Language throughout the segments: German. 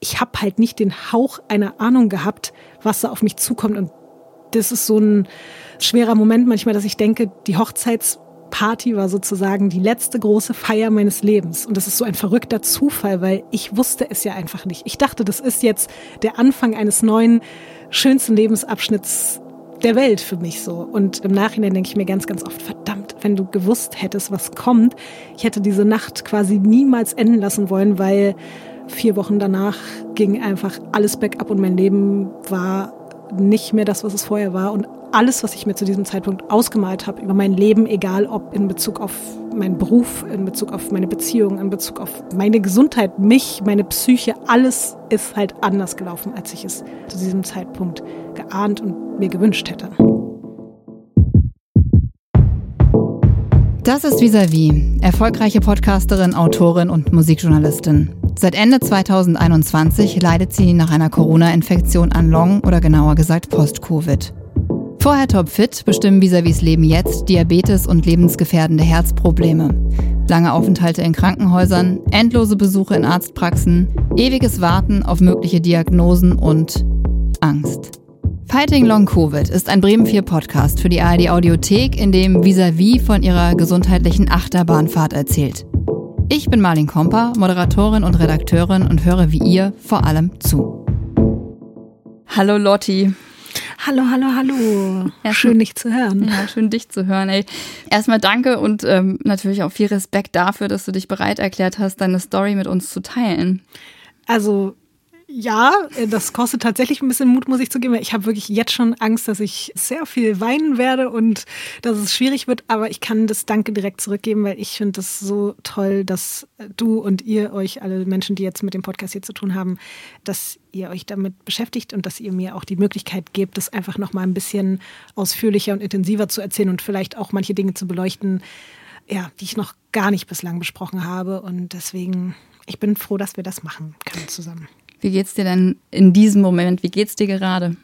ich habe halt nicht den Hauch einer Ahnung gehabt, was da auf mich zukommt. Und das ist so ein schwerer Moment manchmal, dass ich denke, die Hochzeitsparty war sozusagen die letzte große Feier meines Lebens. Und das ist so ein verrückter Zufall, weil ich wusste es ja einfach nicht. Ich dachte, das ist jetzt der Anfang eines neuen, schönsten Lebensabschnitts der Welt für mich so. Und im Nachhinein denke ich mir ganz, ganz oft, verdammt, wenn du gewusst hättest, was kommt. Ich hätte diese Nacht quasi niemals enden lassen wollen, weil vier Wochen danach ging einfach alles bergab und mein Leben war nicht mehr das, was es vorher war. Und alles, was ich mir zu diesem Zeitpunkt ausgemalt habe über mein Leben, egal ob in Bezug auf meinen Beruf, in Bezug auf meine Beziehung, in Bezug auf meine Gesundheit, mich, meine Psyche, alles ist halt anders gelaufen, als ich es zu diesem Zeitpunkt geahnt und mir gewünscht hätte. Das ist Visavi, erfolgreiche Podcasterin, Autorin und Musikjournalistin. Seit Ende 2021 leidet sie nach einer Corona-Infektion an Long oder genauer gesagt Post-Covid. Vorher topfit bestimmen Visavis Leben jetzt Diabetes und lebensgefährdende Herzprobleme. Lange Aufenthalte in Krankenhäusern, endlose Besuche in Arztpraxen, ewiges Warten auf mögliche Diagnosen und Angst. Fighting Long Covid ist ein Bremen 4 Podcast für die ARD Audiothek, in dem Visavi von ihrer gesundheitlichen Achterbahnfahrt erzählt. Ich bin Marlin Komper, Moderatorin und Redakteurin und höre wie ihr vor allem zu. Hallo Lotti. Hallo, hallo, hallo. Ja, schön, dich zu hören. Ja, schön, dich zu hören. Ey. Erstmal danke und ähm, natürlich auch viel Respekt dafür, dass du dich bereit erklärt hast, deine Story mit uns zu teilen. Also ja, äh, das kostet tatsächlich ein bisschen Mut, muss ich zugeben. Ich habe wirklich jetzt schon Angst, dass ich sehr viel weinen werde und dass es schwierig wird. Aber ich kann das Danke direkt zurückgeben, weil ich finde das so toll, dass du und ihr euch, alle Menschen, die jetzt mit dem Podcast hier zu tun haben, dass ihr euch damit beschäftigt und dass ihr mir auch die Möglichkeit gebt, das einfach noch mal ein bisschen ausführlicher und intensiver zu erzählen und vielleicht auch manche Dinge zu beleuchten, ja, die ich noch gar nicht bislang besprochen habe. Und deswegen, ich bin froh, dass wir das machen können zusammen. Wie geht's dir denn in diesem Moment? Wie geht's dir gerade?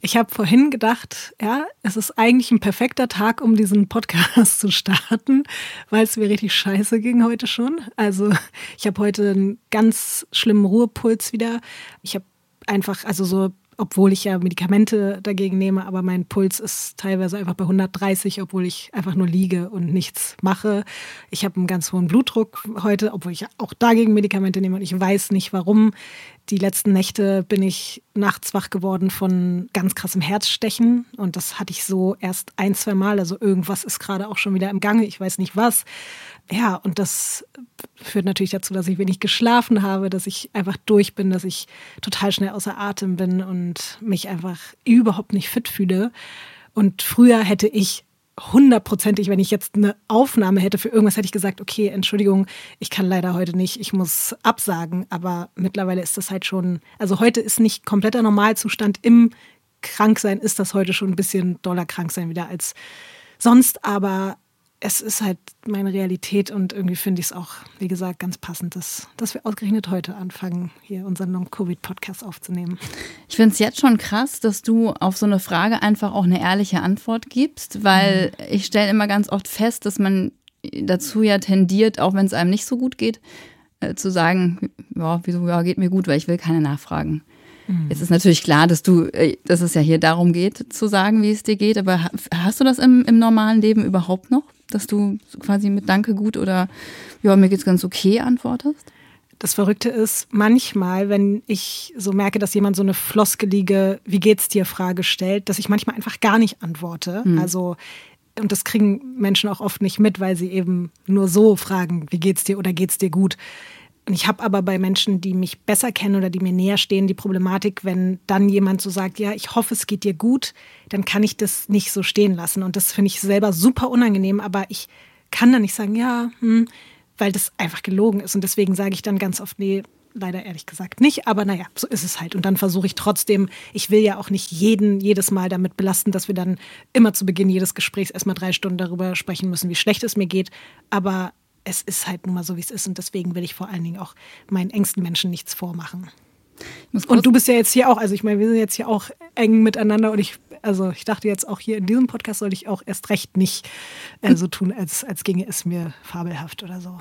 Ich habe vorhin gedacht, ja, es ist eigentlich ein perfekter Tag, um diesen Podcast zu starten, weil es mir richtig scheiße ging heute schon. Also ich habe heute einen ganz schlimmen Ruhepuls wieder. Ich habe einfach, also so obwohl ich ja Medikamente dagegen nehme, aber mein Puls ist teilweise einfach bei 130, obwohl ich einfach nur liege und nichts mache. Ich habe einen ganz hohen Blutdruck heute, obwohl ich auch dagegen Medikamente nehme und ich weiß nicht warum. Die letzten Nächte bin ich nachts wach geworden von ganz krassem Herzstechen und das hatte ich so erst ein, zwei Mal. Also irgendwas ist gerade auch schon wieder im Gange, ich weiß nicht was. Ja, und das führt natürlich dazu, dass ich wenig geschlafen habe, dass ich einfach durch bin, dass ich total schnell außer Atem bin und mich einfach überhaupt nicht fit fühle. Und früher hätte ich hundertprozentig, wenn ich jetzt eine Aufnahme hätte für irgendwas, hätte ich gesagt, okay, Entschuldigung, ich kann leider heute nicht, ich muss absagen. Aber mittlerweile ist das halt schon, also heute ist nicht kompletter Normalzustand. Im Kranksein ist das heute schon ein bisschen doller Kranksein wieder als sonst. Aber es ist halt meine Realität und irgendwie finde ich es auch, wie gesagt, ganz passend, dass, dass wir ausgerechnet heute anfangen, hier unseren Non-Covid-Podcast aufzunehmen. Ich finde es jetzt schon krass, dass du auf so eine Frage einfach auch eine ehrliche Antwort gibst, weil mhm. ich stelle immer ganz oft fest, dass man dazu ja tendiert, auch wenn es einem nicht so gut geht, äh, zu sagen, ja, wieso, ja, geht mir gut, weil ich will keine Nachfragen. Mhm. Jetzt ist natürlich klar, dass du, äh, dass es ja hier darum geht, zu sagen, wie es dir geht, aber hast du das im, im normalen Leben überhaupt noch? Dass du quasi mit Danke gut oder ja, mir geht's ganz okay antwortest? Das Verrückte ist, manchmal, wenn ich so merke, dass jemand so eine floskelige Wie geht's dir Frage stellt, dass ich manchmal einfach gar nicht antworte. Mhm. Also und das kriegen Menschen auch oft nicht mit, weil sie eben nur so fragen, wie geht's dir oder geht's dir gut. Und ich habe aber bei Menschen, die mich besser kennen oder die mir näher stehen, die Problematik, wenn dann jemand so sagt, ja, ich hoffe, es geht dir gut, dann kann ich das nicht so stehen lassen. Und das finde ich selber super unangenehm, aber ich kann dann nicht sagen, ja, hm, weil das einfach gelogen ist. Und deswegen sage ich dann ganz oft, nee, leider ehrlich gesagt nicht, aber naja, so ist es halt. Und dann versuche ich trotzdem, ich will ja auch nicht jeden jedes Mal damit belasten, dass wir dann immer zu Beginn jedes Gesprächs erstmal drei Stunden darüber sprechen müssen, wie schlecht es mir geht. Aber es ist halt nun mal so, wie es ist. Und deswegen will ich vor allen Dingen auch meinen engsten Menschen nichts vormachen. Und du bist ja jetzt hier auch, also ich meine, wir sind jetzt hier auch eng miteinander und ich Also ich dachte jetzt auch hier in diesem Podcast sollte ich auch erst recht nicht äh, so tun, als, als ginge es mir fabelhaft oder so.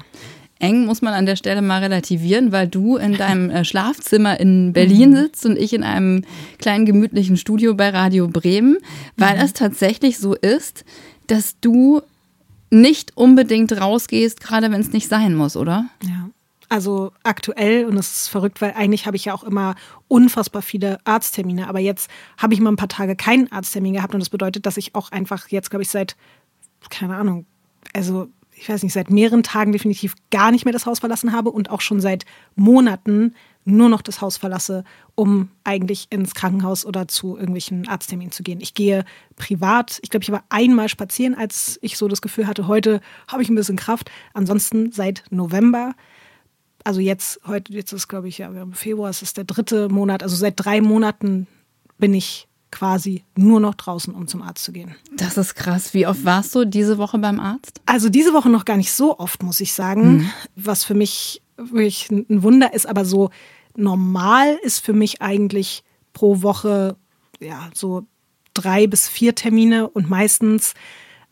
Eng muss man an der Stelle mal relativieren, weil du in deinem äh, Schlafzimmer in Berlin mhm. sitzt und ich in einem kleinen gemütlichen Studio bei Radio Bremen, weil mhm. es tatsächlich so ist, dass du nicht unbedingt rausgehst, gerade wenn es nicht sein muss, oder? Ja. Also aktuell, und das ist verrückt, weil eigentlich habe ich ja auch immer unfassbar viele Arzttermine, aber jetzt habe ich mal ein paar Tage keinen Arzttermin gehabt und das bedeutet, dass ich auch einfach jetzt, glaube ich, seit, keine Ahnung, also ich weiß nicht, seit mehreren Tagen definitiv gar nicht mehr das Haus verlassen habe und auch schon seit Monaten nur noch das Haus verlasse, um eigentlich ins Krankenhaus oder zu irgendwelchen Arztterminen zu gehen. Ich gehe privat, ich glaube, ich war einmal spazieren, als ich so das Gefühl hatte, heute habe ich ein bisschen Kraft. Ansonsten seit November, also jetzt, heute, jetzt ist glaube ich, ja, wir haben Februar, es ist der dritte Monat, also seit drei Monaten bin ich quasi nur noch draußen, um zum Arzt zu gehen. Das ist krass. Wie oft warst du diese Woche beim Arzt? Also diese Woche noch gar nicht so oft, muss ich sagen. Mhm. Was für mich wirklich ein Wunder ist, aber so normal ist für mich eigentlich pro Woche ja so drei bis vier Termine und meistens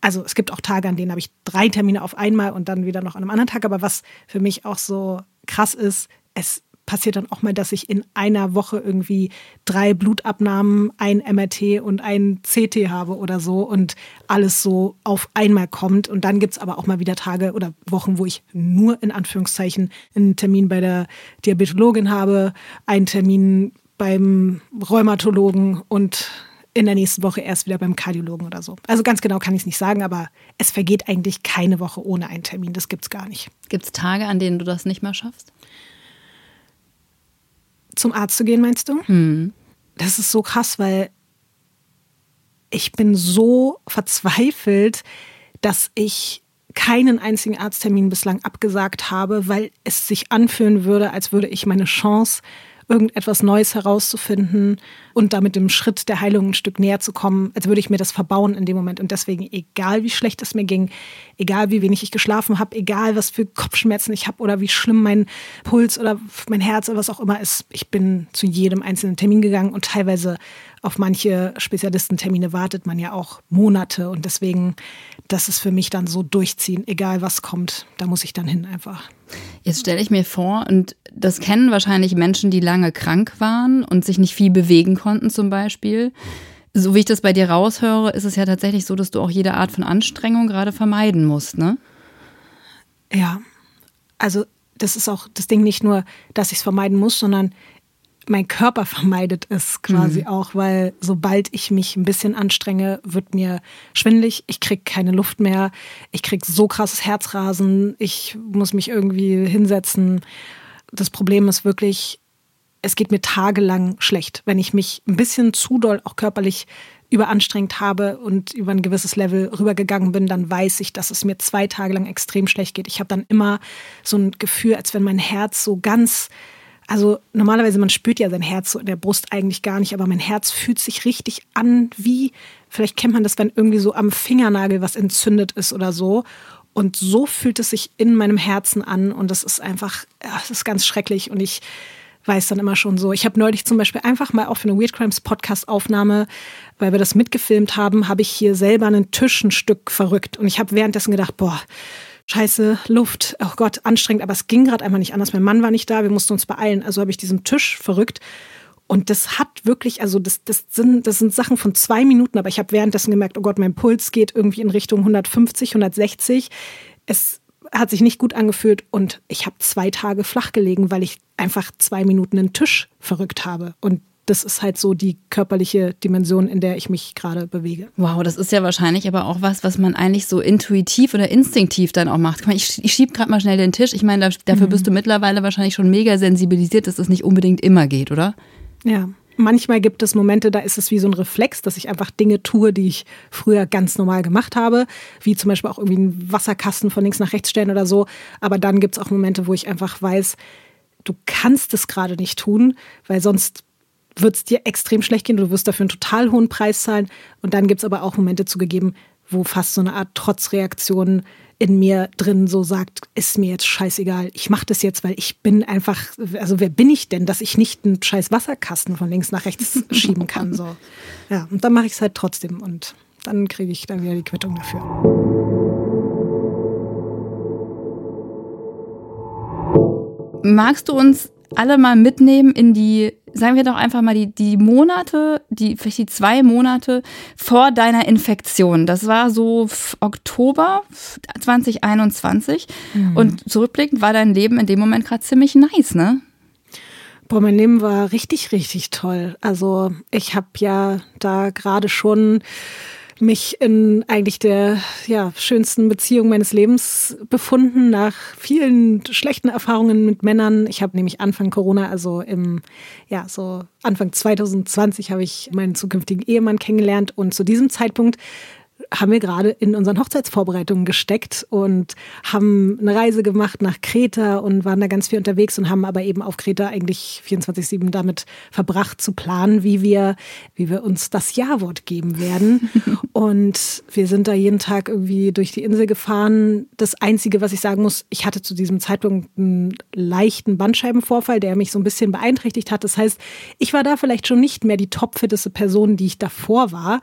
also es gibt auch Tage, an denen habe ich drei Termine auf einmal und dann wieder noch an einem anderen Tag. Aber was für mich auch so krass ist, es passiert dann auch mal, dass ich in einer Woche irgendwie drei Blutabnahmen, ein MRT und ein CT habe oder so und alles so auf einmal kommt. Und dann gibt es aber auch mal wieder Tage oder Wochen, wo ich nur in Anführungszeichen einen Termin bei der Diabetologin habe, einen Termin beim Rheumatologen und in der nächsten Woche erst wieder beim Kardiologen oder so. Also ganz genau kann ich es nicht sagen, aber es vergeht eigentlich keine Woche ohne einen Termin. Das gibt es gar nicht. Gibt es Tage, an denen du das nicht mehr schaffst? Zum Arzt zu gehen, meinst du? Hm. Das ist so krass, weil ich bin so verzweifelt, dass ich keinen einzigen Arzttermin bislang abgesagt habe, weil es sich anfühlen würde, als würde ich meine Chance irgendetwas Neues herauszufinden und damit dem Schritt der Heilung ein Stück näher zu kommen, als würde ich mir das verbauen in dem Moment. Und deswegen, egal wie schlecht es mir ging, egal wie wenig ich geschlafen habe, egal was für Kopfschmerzen ich habe oder wie schlimm mein Puls oder mein Herz oder was auch immer ist, ich bin zu jedem einzelnen Termin gegangen und teilweise auf manche Spezialistentermine wartet man ja auch Monate und deswegen, das ist für mich dann so durchziehen, egal was kommt, da muss ich dann hin einfach. Jetzt stelle ich mir vor, und das kennen wahrscheinlich Menschen, die lange krank waren und sich nicht viel bewegen konnten zum Beispiel. So wie ich das bei dir raushöre, ist es ja tatsächlich so, dass du auch jede Art von Anstrengung gerade vermeiden musst, ne? Ja, also das ist auch das Ding nicht nur, dass ich es vermeiden muss, sondern mein Körper vermeidet es quasi mhm. auch, weil sobald ich mich ein bisschen anstrenge, wird mir schwindlig, ich kriege keine Luft mehr, ich kriege so krasses Herzrasen, ich muss mich irgendwie hinsetzen. Das Problem ist wirklich, es geht mir tagelang schlecht, wenn ich mich ein bisschen zu doll auch körperlich überanstrengt habe und über ein gewisses Level rübergegangen bin, dann weiß ich, dass es mir zwei Tage lang extrem schlecht geht. Ich habe dann immer so ein Gefühl, als wenn mein Herz so ganz also normalerweise, man spürt ja sein Herz so in der Brust eigentlich gar nicht, aber mein Herz fühlt sich richtig an, wie, vielleicht kennt man das, wenn irgendwie so am Fingernagel was entzündet ist oder so. Und so fühlt es sich in meinem Herzen an und das ist einfach, ja, es ist ganz schrecklich und ich weiß dann immer schon so. Ich habe neulich zum Beispiel einfach mal auch für eine Weird Crimes Podcast Aufnahme, weil wir das mitgefilmt haben, habe ich hier selber einen Tisch ein Stück verrückt und ich habe währenddessen gedacht, boah, scheiße, Luft, oh Gott, anstrengend, aber es ging gerade einfach nicht anders. Mein Mann war nicht da, wir mussten uns beeilen. Also habe ich diesen Tisch verrückt. Und das hat wirklich, also das, das, sind, das sind Sachen von zwei Minuten, aber ich habe währenddessen gemerkt, oh Gott, mein Puls geht irgendwie in Richtung 150, 160. Es hat sich nicht gut angefühlt und ich habe zwei Tage flach gelegen, weil ich einfach zwei Minuten einen Tisch verrückt habe. Und das ist halt so die körperliche Dimension, in der ich mich gerade bewege. Wow, das ist ja wahrscheinlich aber auch was, was man eigentlich so intuitiv oder instinktiv dann auch macht. Ich, ich schieb gerade mal schnell den Tisch. Ich meine, dafür mhm. bist du mittlerweile wahrscheinlich schon mega sensibilisiert, dass es das nicht unbedingt immer geht, oder? Ja. Manchmal gibt es Momente, da ist es wie so ein Reflex, dass ich einfach Dinge tue, die ich früher ganz normal gemacht habe, wie zum Beispiel auch irgendwie einen Wasserkasten von links nach rechts stellen oder so. Aber dann gibt es auch Momente, wo ich einfach weiß, du kannst es gerade nicht tun, weil sonst wird es dir extrem schlecht gehen, du wirst dafür einen total hohen Preis zahlen. Und dann gibt es aber auch Momente zugegeben, wo fast so eine Art Trotzreaktion in mir drin so sagt, ist mir jetzt scheißegal, ich mache das jetzt, weil ich bin einfach, also wer bin ich denn, dass ich nicht einen scheiß Wasserkasten von links nach rechts schieben kann. So. Ja, und dann mache ich es halt trotzdem und dann kriege ich dann wieder die Quittung dafür. Magst du uns alle mal mitnehmen in die, sagen wir doch einfach mal, die, die Monate, die, vielleicht die zwei Monate vor deiner Infektion. Das war so Oktober 2021. Mhm. Und zurückblickend war dein Leben in dem Moment gerade ziemlich nice, ne? Boah, mein Leben war richtig, richtig toll. Also ich habe ja da gerade schon mich in eigentlich der ja, schönsten Beziehung meines Lebens befunden, nach vielen schlechten Erfahrungen mit Männern. Ich habe nämlich Anfang Corona, also im, ja, so Anfang 2020 habe ich meinen zukünftigen Ehemann kennengelernt und zu diesem Zeitpunkt haben wir gerade in unseren Hochzeitsvorbereitungen gesteckt und haben eine Reise gemacht nach Kreta und waren da ganz viel unterwegs und haben aber eben auf Kreta eigentlich 24-7 damit verbracht zu planen, wie wir, wie wir uns das Ja-Wort geben werden. und wir sind da jeden Tag irgendwie durch die Insel gefahren. Das Einzige, was ich sagen muss, ich hatte zu diesem Zeitpunkt einen leichten Bandscheibenvorfall, der mich so ein bisschen beeinträchtigt hat. Das heißt, ich war da vielleicht schon nicht mehr die topfitteste Person, die ich davor war.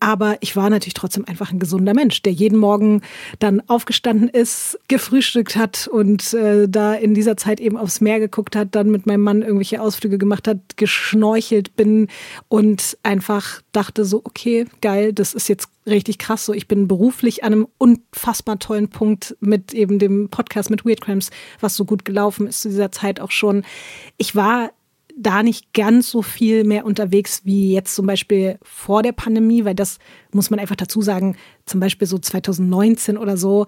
Aber ich war natürlich trotzdem einfach ein gesunder Mensch, der jeden Morgen dann aufgestanden ist, gefrühstückt hat und äh, da in dieser Zeit eben aufs Meer geguckt hat, dann mit meinem Mann irgendwelche Ausflüge gemacht hat, geschnorchelt bin und einfach dachte so, okay, geil, das ist jetzt richtig krass. So, ich bin beruflich an einem unfassbar tollen Punkt mit eben dem Podcast mit Weird Crimes, was so gut gelaufen ist zu dieser Zeit auch schon. Ich war da nicht ganz so viel mehr unterwegs wie jetzt zum Beispiel vor der Pandemie, weil das muss man einfach dazu sagen, zum Beispiel so 2019 oder so,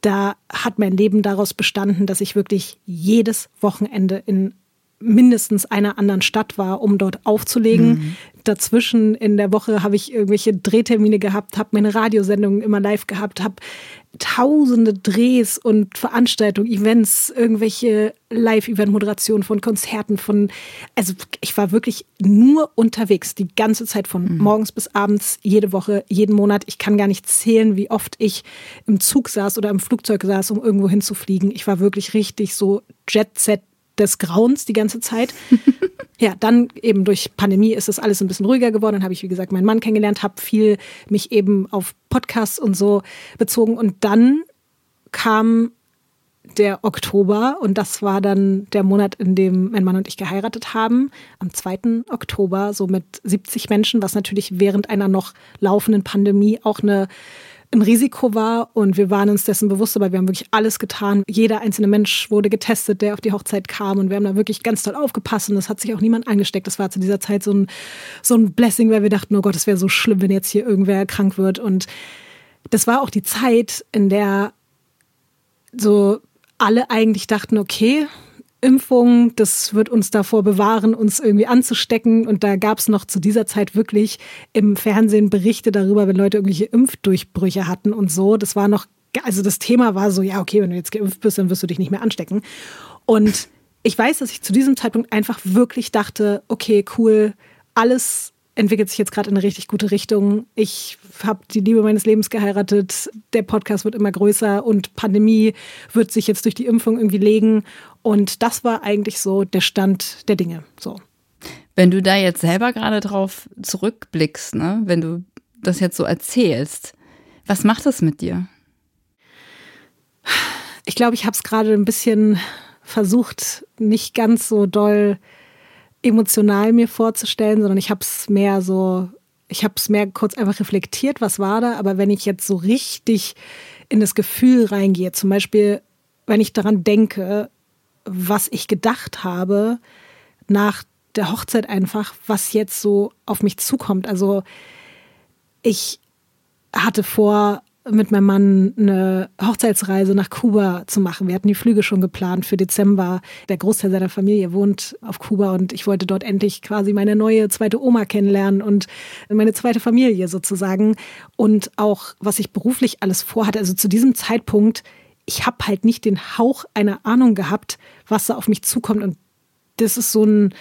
da hat mein Leben daraus bestanden, dass ich wirklich jedes Wochenende in mindestens einer anderen Stadt war, um dort aufzulegen. Mhm. Dazwischen in der Woche habe ich irgendwelche Drehtermine gehabt, habe meine Radiosendungen immer live gehabt, habe tausende Drehs und Veranstaltungen, Events, irgendwelche Live-Event-Moderationen von Konzerten, von, also ich war wirklich nur unterwegs, die ganze Zeit von mhm. morgens bis abends, jede Woche, jeden Monat. Ich kann gar nicht zählen, wie oft ich im Zug saß oder im Flugzeug saß, um irgendwo hinzufliegen. Ich war wirklich richtig so Jet-Set des Grauens die ganze Zeit. ja, dann eben durch Pandemie ist das alles ein bisschen ruhiger geworden. Dann habe ich, wie gesagt, meinen Mann kennengelernt, habe viel mich eben auf Podcasts und so bezogen. Und dann kam der Oktober und das war dann der Monat, in dem mein Mann und ich geheiratet haben. Am 2. Oktober, so mit 70 Menschen, was natürlich während einer noch laufenden Pandemie auch eine ein Risiko war und wir waren uns dessen bewusst, aber wir haben wirklich alles getan. Jeder einzelne Mensch wurde getestet, der auf die Hochzeit kam und wir haben da wirklich ganz toll aufgepasst und es hat sich auch niemand angesteckt. Das war zu dieser Zeit so ein, so ein Blessing, weil wir dachten, oh Gott, es wäre so schlimm, wenn jetzt hier irgendwer krank wird und das war auch die Zeit, in der so alle eigentlich dachten, okay, Impfung, das wird uns davor bewahren, uns irgendwie anzustecken. Und da gab es noch zu dieser Zeit wirklich im Fernsehen Berichte darüber, wenn Leute irgendwelche Impfdurchbrüche hatten und so. Das war noch, also das Thema war so, ja, okay, wenn du jetzt geimpft bist, dann wirst du dich nicht mehr anstecken. Und ich weiß, dass ich zu diesem Zeitpunkt einfach wirklich dachte, okay, cool, alles entwickelt sich jetzt gerade in eine richtig gute Richtung. Ich habe die Liebe meines Lebens geheiratet. Der Podcast wird immer größer und Pandemie wird sich jetzt durch die Impfung irgendwie legen. Und das war eigentlich so der Stand der Dinge. So. Wenn du da jetzt selber gerade drauf zurückblickst, ne, wenn du das jetzt so erzählst, was macht das mit dir? Ich glaube, ich habe es gerade ein bisschen versucht, nicht ganz so doll emotional mir vorzustellen, sondern ich habe es mehr so, ich habe es mehr kurz einfach reflektiert, was war da. Aber wenn ich jetzt so richtig in das Gefühl reingehe, zum Beispiel, wenn ich daran denke, was ich gedacht habe nach der Hochzeit einfach, was jetzt so auf mich zukommt. Also ich hatte vor, mit meinem Mann eine Hochzeitsreise nach Kuba zu machen. Wir hatten die Flüge schon geplant für Dezember. Der Großteil seiner Familie wohnt auf Kuba und ich wollte dort endlich quasi meine neue zweite Oma kennenlernen und meine zweite Familie sozusagen. Und auch, was ich beruflich alles vorhatte. Also zu diesem Zeitpunkt, ich habe halt nicht den Hauch einer Ahnung gehabt, was da auf mich zukommt. Und das ist so ein,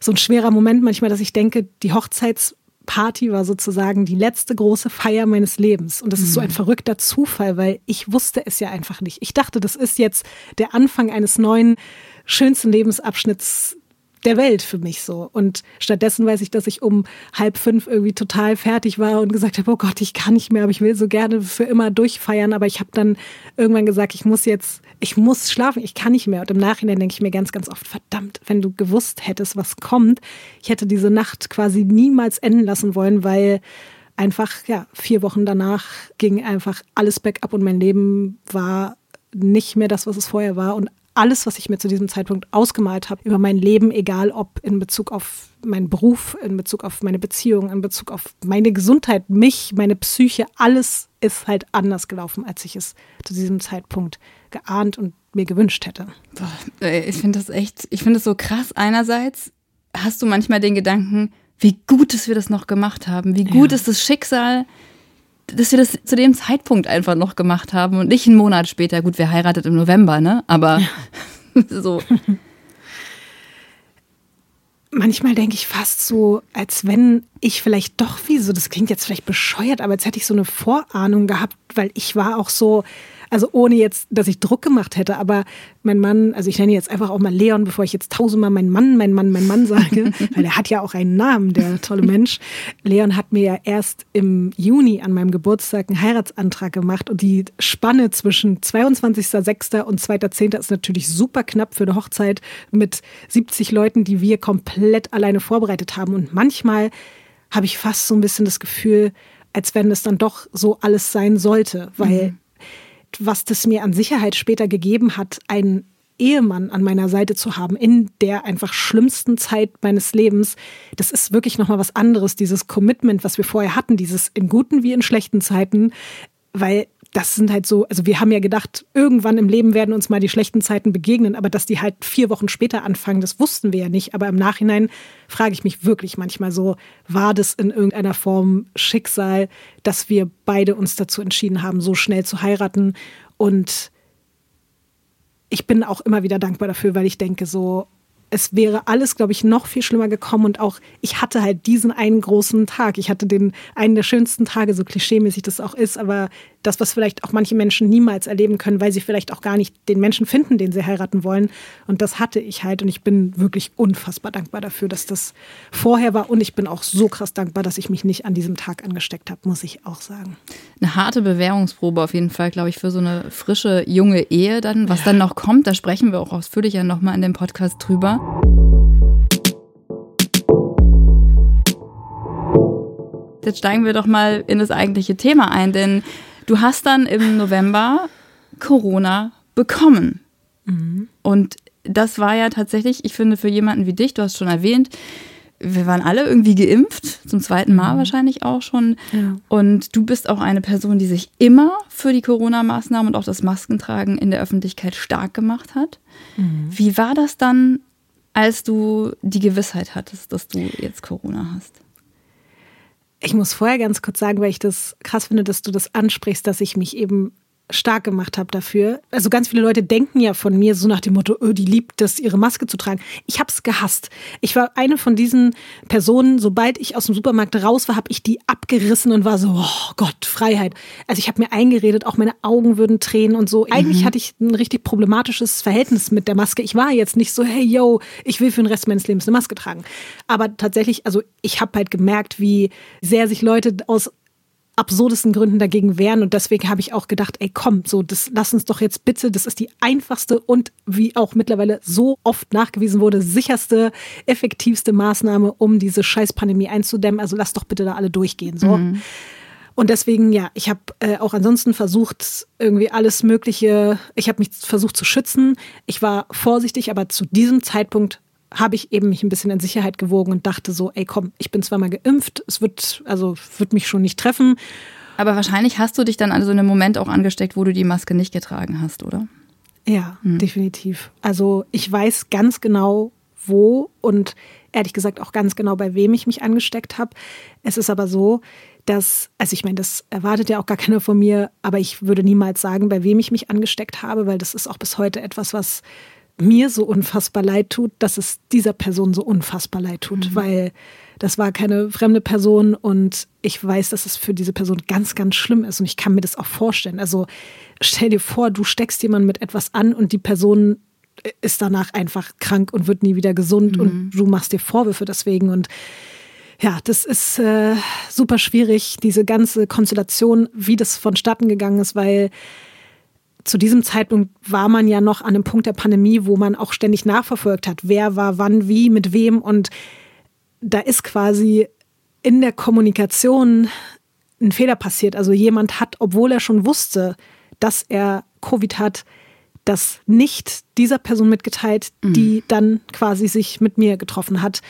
so ein schwerer Moment manchmal, dass ich denke, die Hochzeits Party war sozusagen die letzte große Feier meines Lebens. Und das ist so ein mhm. verrückter Zufall, weil ich wusste es ja einfach nicht. Ich dachte, das ist jetzt der Anfang eines neuen, schönsten Lebensabschnitts der Welt für mich so. Und stattdessen weiß ich, dass ich um halb fünf irgendwie total fertig war und gesagt habe, oh Gott, ich kann nicht mehr, aber ich will so gerne für immer durchfeiern. Aber ich habe dann irgendwann gesagt, ich muss jetzt, ich muss schlafen, ich kann nicht mehr. Und im Nachhinein denke ich mir ganz, ganz oft, verdammt, wenn du gewusst hättest, was kommt, ich hätte diese Nacht quasi niemals enden lassen wollen, weil einfach, ja, vier Wochen danach ging einfach alles bergab und mein Leben war nicht mehr das, was es vorher war. Und alles, was ich mir zu diesem Zeitpunkt ausgemalt habe über mein Leben, egal ob in Bezug auf meinen Beruf, in Bezug auf meine Beziehung, in Bezug auf meine Gesundheit, mich, meine Psyche, alles ist halt anders gelaufen, als ich es zu diesem Zeitpunkt geahnt und mir gewünscht hätte. Ich finde das echt, ich finde das so krass. Einerseits hast du manchmal den Gedanken, wie gut, dass wir das noch gemacht haben, wie gut ja. ist das Schicksal, dass wir das zu dem Zeitpunkt einfach noch gemacht haben und nicht einen Monat später. Gut, wir heiratet im November, ne? Aber ja. so. Manchmal denke ich fast so, als wenn ich vielleicht doch wie so, das klingt jetzt vielleicht bescheuert, aber als hätte ich so eine Vorahnung gehabt, weil ich war auch so, also ohne jetzt, dass ich Druck gemacht hätte, aber mein Mann, also ich nenne jetzt einfach auch mal Leon, bevor ich jetzt tausendmal mein Mann, mein Mann, mein Mann sage, weil er hat ja auch einen Namen, der tolle Mensch. Leon hat mir ja erst im Juni an meinem Geburtstag einen Heiratsantrag gemacht und die Spanne zwischen 22.06. und 2.10. ist natürlich super knapp für eine Hochzeit mit 70 Leuten, die wir komplett alleine vorbereitet haben. Und manchmal habe ich fast so ein bisschen das Gefühl, als wenn es dann doch so alles sein sollte, weil mhm was das mir an Sicherheit später gegeben hat, einen Ehemann an meiner Seite zu haben in der einfach schlimmsten Zeit meines Lebens, das ist wirklich noch mal was anderes, dieses Commitment, was wir vorher hatten, dieses in guten wie in schlechten Zeiten, weil das sind halt so, also wir haben ja gedacht, irgendwann im Leben werden uns mal die schlechten Zeiten begegnen, aber dass die halt vier Wochen später anfangen, das wussten wir ja nicht. Aber im Nachhinein frage ich mich wirklich manchmal so, war das in irgendeiner Form Schicksal, dass wir beide uns dazu entschieden haben, so schnell zu heiraten? Und ich bin auch immer wieder dankbar dafür, weil ich denke so, es wäre alles, glaube ich, noch viel schlimmer gekommen. Und auch ich hatte halt diesen einen großen Tag. Ich hatte den einen der schönsten Tage, so klischeemäßig das auch ist, aber das, was vielleicht auch manche Menschen niemals erleben können, weil sie vielleicht auch gar nicht den Menschen finden, den sie heiraten wollen. Und das hatte ich halt. Und ich bin wirklich unfassbar dankbar dafür, dass das vorher war. Und ich bin auch so krass dankbar, dass ich mich nicht an diesem Tag angesteckt habe, muss ich auch sagen. Eine harte Bewährungsprobe auf jeden Fall, glaube ich, für so eine frische, junge Ehe dann. Was ja. dann noch kommt, da sprechen wir auch ausführlicher nochmal in dem Podcast drüber. Jetzt steigen wir doch mal in das eigentliche Thema ein, denn Du hast dann im November Corona bekommen. Mhm. Und das war ja tatsächlich, ich finde, für jemanden wie dich, du hast schon erwähnt, wir waren alle irgendwie geimpft, zum zweiten Mal mhm. wahrscheinlich auch schon. Ja. Und du bist auch eine Person, die sich immer für die Corona-Maßnahmen und auch das Maskentragen in der Öffentlichkeit stark gemacht hat. Mhm. Wie war das dann, als du die Gewissheit hattest, dass du jetzt Corona hast? Ich muss vorher ganz kurz sagen, weil ich das krass finde, dass du das ansprichst, dass ich mich eben stark gemacht habe dafür. Also ganz viele Leute denken ja von mir so nach dem Motto, oh, die liebt es, ihre Maske zu tragen. Ich habe es gehasst. Ich war eine von diesen Personen, sobald ich aus dem Supermarkt raus war, habe ich die abgerissen und war so, oh Gott, Freiheit. Also ich habe mir eingeredet, auch meine Augen würden tränen und so. Eigentlich mhm. hatte ich ein richtig problematisches Verhältnis mit der Maske. Ich war jetzt nicht so, hey, yo, ich will für den Rest meines Lebens eine Maske tragen. Aber tatsächlich, also ich habe halt gemerkt, wie sehr sich Leute aus absurdesten Gründen dagegen wehren. Und deswegen habe ich auch gedacht, ey, komm, so, das lass uns doch jetzt bitte, das ist die einfachste und wie auch mittlerweile so oft nachgewiesen wurde, sicherste, effektivste Maßnahme, um diese Scheißpandemie einzudämmen. Also lass doch bitte da alle durchgehen. So. Mhm. Und deswegen, ja, ich habe äh, auch ansonsten versucht, irgendwie alles Mögliche, ich habe mich versucht zu schützen. Ich war vorsichtig, aber zu diesem Zeitpunkt habe ich eben mich ein bisschen in Sicherheit gewogen und dachte so, ey komm, ich bin zweimal geimpft, es wird, also wird mich schon nicht treffen. Aber wahrscheinlich hast du dich dann also in einem Moment auch angesteckt, wo du die Maske nicht getragen hast, oder? Ja, hm. definitiv. Also ich weiß ganz genau, wo und ehrlich gesagt auch ganz genau, bei wem ich mich angesteckt habe. Es ist aber so, dass, also ich meine, das erwartet ja auch gar keiner von mir, aber ich würde niemals sagen, bei wem ich mich angesteckt habe, weil das ist auch bis heute etwas, was mir so unfassbar leid tut, dass es dieser Person so unfassbar leid tut, mhm. weil das war keine fremde Person und ich weiß, dass es für diese Person ganz, ganz schlimm ist und ich kann mir das auch vorstellen. Also stell dir vor, du steckst jemanden mit etwas an und die Person ist danach einfach krank und wird nie wieder gesund mhm. und du machst dir Vorwürfe deswegen und ja, das ist äh, super schwierig, diese ganze Konstellation, wie das vonstatten gegangen ist, weil zu diesem Zeitpunkt war man ja noch an einem Punkt der Pandemie, wo man auch ständig nachverfolgt hat, wer war wann, wie, mit wem. Und da ist quasi in der Kommunikation ein Fehler passiert. Also jemand hat, obwohl er schon wusste, dass er Covid hat, das nicht dieser Person mitgeteilt, die mhm. dann quasi sich mit mir getroffen hat.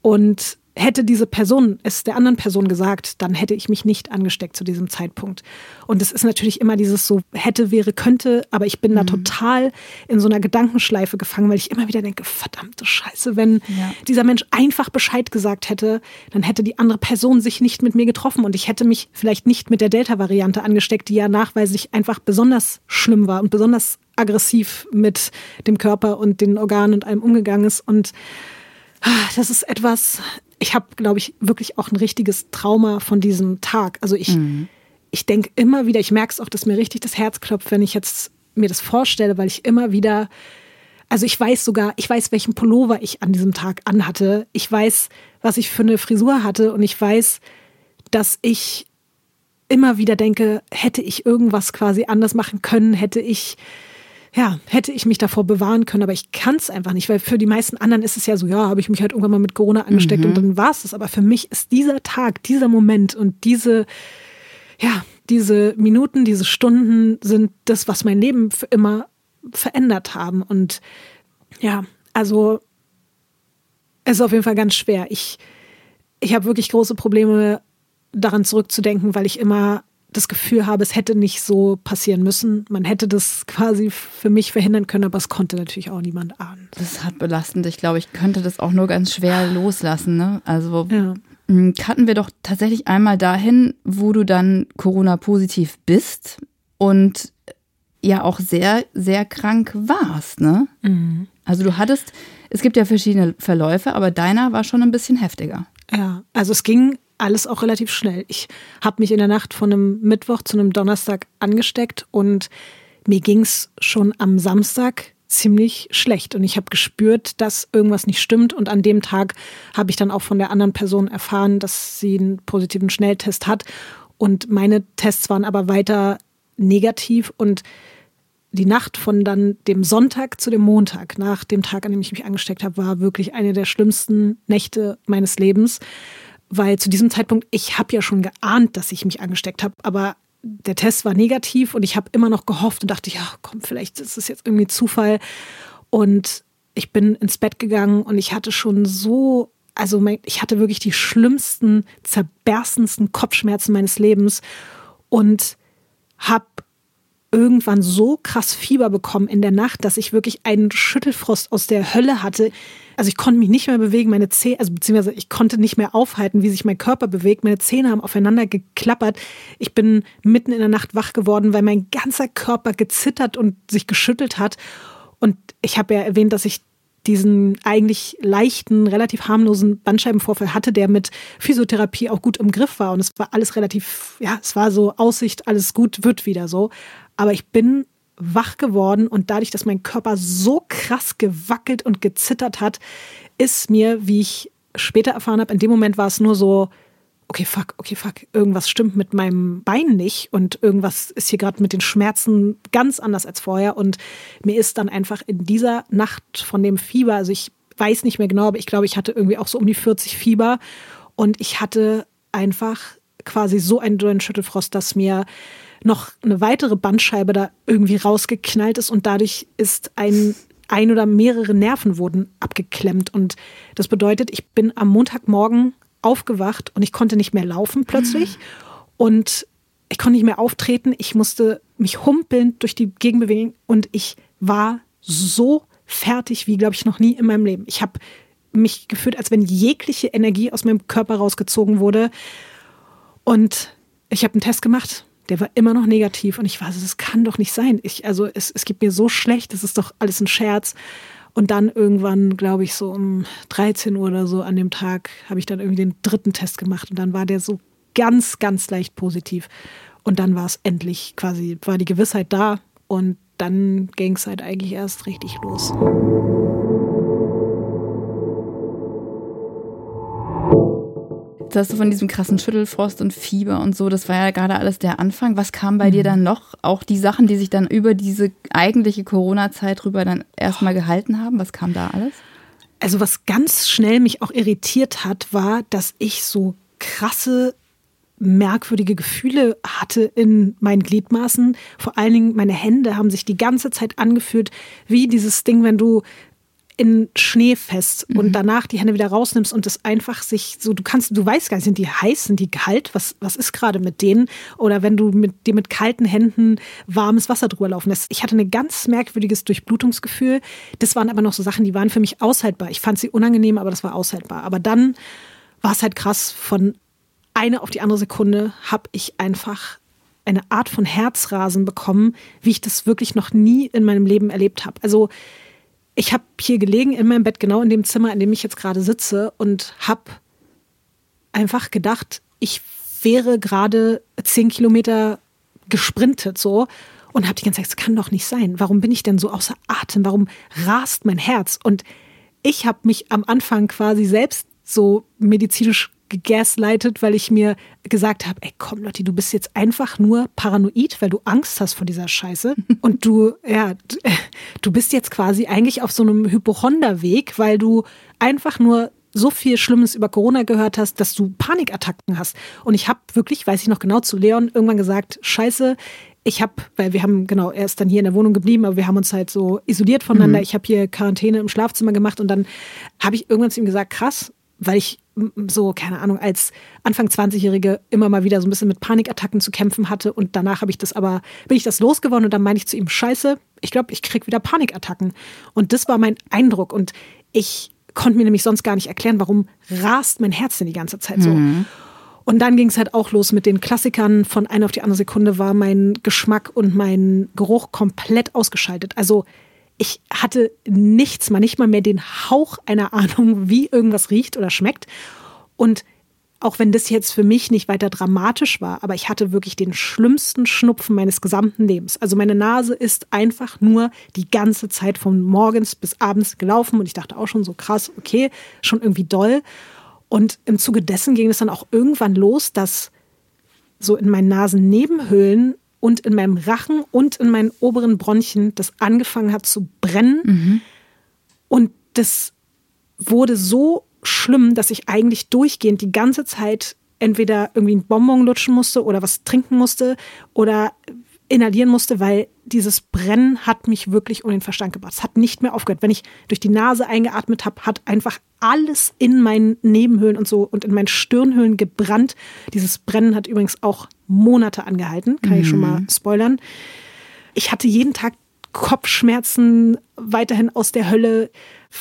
Und hätte diese Person es der anderen Person gesagt, dann hätte ich mich nicht angesteckt zu diesem Zeitpunkt. Und es ist natürlich immer dieses so hätte, wäre, könnte, aber ich bin mhm. da total in so einer Gedankenschleife gefangen, weil ich immer wieder denke, verdammte Scheiße, wenn ja. dieser Mensch einfach Bescheid gesagt hätte, dann hätte die andere Person sich nicht mit mir getroffen und ich hätte mich vielleicht nicht mit der Delta-Variante angesteckt, die ja nachweislich einfach besonders schlimm war und besonders aggressiv mit dem Körper und den Organen und allem umgegangen ist und ah, das ist etwas, ich habe, glaube ich, wirklich auch ein richtiges Trauma von diesem Tag. Also ich, mhm. ich denke immer wieder, ich merke es auch, dass mir richtig das Herz klopft, wenn ich jetzt mir das vorstelle, weil ich immer wieder, also ich weiß sogar, ich weiß, welchen Pullover ich an diesem Tag anhatte. Ich weiß, was ich für eine Frisur hatte und ich weiß, dass ich immer wieder denke, hätte ich irgendwas quasi anders machen können, hätte ich ja, hätte ich mich davor bewahren können, aber ich kann es einfach nicht, weil für die meisten anderen ist es ja so, ja, habe ich mich halt irgendwann mal mit Corona angesteckt mhm. und dann war es das. Aber für mich ist dieser Tag, dieser Moment und diese, ja, diese Minuten, diese Stunden sind das, was mein Leben für immer verändert haben. Und ja, also es ist auf jeden Fall ganz schwer. Ich, ich habe wirklich große Probleme daran zurückzudenken, weil ich immer das Gefühl habe, es hätte nicht so passieren müssen. Man hätte das quasi für mich verhindern können, aber es konnte natürlich auch niemand ahnen. Das ist hart belastend. Ich glaube, ich könnte das auch nur ganz schwer loslassen. Ne? Also ja. Hatten wir doch tatsächlich einmal dahin, wo du dann Corona-positiv bist und ja auch sehr, sehr krank warst. Ne? Mhm. Also du hattest, es gibt ja verschiedene Verläufe, aber deiner war schon ein bisschen heftiger. Ja, also es ging alles auch relativ schnell. Ich habe mich in der Nacht von einem Mittwoch zu einem Donnerstag angesteckt und mir ging es schon am Samstag ziemlich schlecht. Und ich habe gespürt, dass irgendwas nicht stimmt. Und an dem Tag habe ich dann auch von der anderen Person erfahren, dass sie einen positiven Schnelltest hat. Und meine Tests waren aber weiter negativ. Und die Nacht von dann dem Sonntag zu dem Montag, nach dem Tag, an dem ich mich angesteckt habe, war wirklich eine der schlimmsten Nächte meines Lebens weil zu diesem Zeitpunkt, ich habe ja schon geahnt, dass ich mich angesteckt habe, aber der Test war negativ und ich habe immer noch gehofft und dachte, ja, komm, vielleicht ist es jetzt irgendwie Zufall. Und ich bin ins Bett gegangen und ich hatte schon so, also ich hatte wirklich die schlimmsten, zerberstensten Kopfschmerzen meines Lebens und habe irgendwann so krass Fieber bekommen in der Nacht, dass ich wirklich einen Schüttelfrost aus der Hölle hatte. Also ich konnte mich nicht mehr bewegen, meine Zähne, also beziehungsweise ich konnte nicht mehr aufhalten, wie sich mein Körper bewegt. Meine Zähne haben aufeinander geklappert. Ich bin mitten in der Nacht wach geworden, weil mein ganzer Körper gezittert und sich geschüttelt hat. Und ich habe ja erwähnt, dass ich diesen eigentlich leichten, relativ harmlosen Bandscheibenvorfall hatte, der mit Physiotherapie auch gut im Griff war. Und es war alles relativ, ja, es war so Aussicht, alles gut, wird wieder so. Aber ich bin wach geworden und dadurch, dass mein Körper so krass gewackelt und gezittert hat, ist mir, wie ich später erfahren habe, in dem Moment war es nur so, okay, fuck, okay, fuck, irgendwas stimmt mit meinem Bein nicht und irgendwas ist hier gerade mit den Schmerzen ganz anders als vorher. Und mir ist dann einfach in dieser Nacht von dem Fieber, also ich weiß nicht mehr genau, aber ich glaube, ich hatte irgendwie auch so um die 40 Fieber und ich hatte einfach quasi so einen dollen Schüttelfrost, dass mir noch eine weitere Bandscheibe da irgendwie rausgeknallt ist und dadurch ist ein ein oder mehrere Nerven wurden abgeklemmt und das bedeutet, ich bin am Montagmorgen aufgewacht und ich konnte nicht mehr laufen plötzlich mhm. und ich konnte nicht mehr auftreten, ich musste mich humpeln durch die Gegend bewegen und ich war so fertig wie glaube ich noch nie in meinem Leben. Ich habe mich gefühlt, als wenn jegliche Energie aus meinem Körper rausgezogen wurde und ich habe einen Test gemacht der war immer noch negativ und ich war so, das kann doch nicht sein. Ich, also es, es gibt mir so schlecht, das ist doch alles ein Scherz. Und dann irgendwann, glaube ich, so um 13 Uhr oder so an dem Tag, habe ich dann irgendwie den dritten Test gemacht und dann war der so ganz, ganz leicht positiv. Und dann war es endlich quasi, war die Gewissheit da und dann ging es halt eigentlich erst richtig los. Du von diesem krassen Schüttelfrost und Fieber und so, das war ja gerade alles der Anfang. Was kam bei mhm. dir dann noch? Auch die Sachen, die sich dann über diese eigentliche Corona-Zeit rüber dann erstmal gehalten haben, was kam da alles? Also was ganz schnell mich auch irritiert hat, war, dass ich so krasse merkwürdige Gefühle hatte in meinen Gliedmaßen. Vor allen Dingen meine Hände haben sich die ganze Zeit angefühlt wie dieses Ding, wenn du in Schnee fest mhm. und danach die Hände wieder rausnimmst und das einfach sich so, du kannst, du weißt gar nicht, sind die heiß, sind die kalt, was, was ist gerade mit denen? Oder wenn du mit dir mit kalten Händen warmes Wasser drüber laufen lässt. Ich hatte ein ganz merkwürdiges Durchblutungsgefühl. Das waren aber noch so Sachen, die waren für mich aushaltbar. Ich fand sie unangenehm, aber das war aushaltbar. Aber dann war es halt krass, von eine auf die andere Sekunde habe ich einfach eine Art von Herzrasen bekommen, wie ich das wirklich noch nie in meinem Leben erlebt habe. Also ich habe hier gelegen in meinem Bett, genau in dem Zimmer, in dem ich jetzt gerade sitze und habe einfach gedacht, ich wäre gerade zehn Kilometer gesprintet so und habe die ganze Zeit das kann doch nicht sein. Warum bin ich denn so außer Atem? Warum rast mein Herz? Und ich habe mich am Anfang quasi selbst so medizinisch gegaslightet, weil ich mir gesagt habe, ey komm Lotti, du bist jetzt einfach nur paranoid, weil du Angst hast vor dieser Scheiße und du ja, du bist jetzt quasi eigentlich auf so einem Hypochonderweg, weil du einfach nur so viel Schlimmes über Corona gehört hast, dass du Panikattacken hast. Und ich habe wirklich, weiß ich noch genau, zu Leon irgendwann gesagt, scheiße, ich habe, weil wir haben, genau, er ist dann hier in der Wohnung geblieben, aber wir haben uns halt so isoliert voneinander. Mhm. Ich habe hier Quarantäne im Schlafzimmer gemacht und dann habe ich irgendwann zu ihm gesagt, krass, weil ich so, keine Ahnung, als Anfang 20-Jährige immer mal wieder so ein bisschen mit Panikattacken zu kämpfen hatte. Und danach habe ich das aber, bin ich das losgeworden und dann meine ich zu ihm, scheiße, ich glaube, ich krieg wieder Panikattacken. Und das war mein Eindruck. Und ich konnte mir nämlich sonst gar nicht erklären, warum rast mein Herz denn die ganze Zeit so. Mhm. Und dann ging es halt auch los mit den Klassikern. Von einer auf die andere Sekunde war mein Geschmack und mein Geruch komplett ausgeschaltet. Also ich hatte nichts, mal nicht mal mehr den Hauch einer Ahnung, wie irgendwas riecht oder schmeckt. Und auch wenn das jetzt für mich nicht weiter dramatisch war, aber ich hatte wirklich den schlimmsten Schnupfen meines gesamten Lebens. Also meine Nase ist einfach nur die ganze Zeit von morgens bis abends gelaufen und ich dachte auch schon so krass, okay, schon irgendwie doll. Und im Zuge dessen ging es dann auch irgendwann los, dass so in meinen Nasennebenhöhlen und in meinem Rachen und in meinen oberen Bronchien das angefangen hat zu brennen. Mhm. Und das wurde so schlimm, dass ich eigentlich durchgehend die ganze Zeit entweder irgendwie einen Bonbon lutschen musste oder was trinken musste oder inhalieren musste, weil dieses Brennen hat mich wirklich um den Verstand gebracht. Es hat nicht mehr aufgehört. Wenn ich durch die Nase eingeatmet habe, hat einfach alles in meinen Nebenhöhlen und so und in meinen Stirnhöhlen gebrannt. Dieses Brennen hat übrigens auch Monate angehalten, kann mhm. ich schon mal mhm. spoilern. Ich hatte jeden Tag Kopfschmerzen weiterhin aus der Hölle,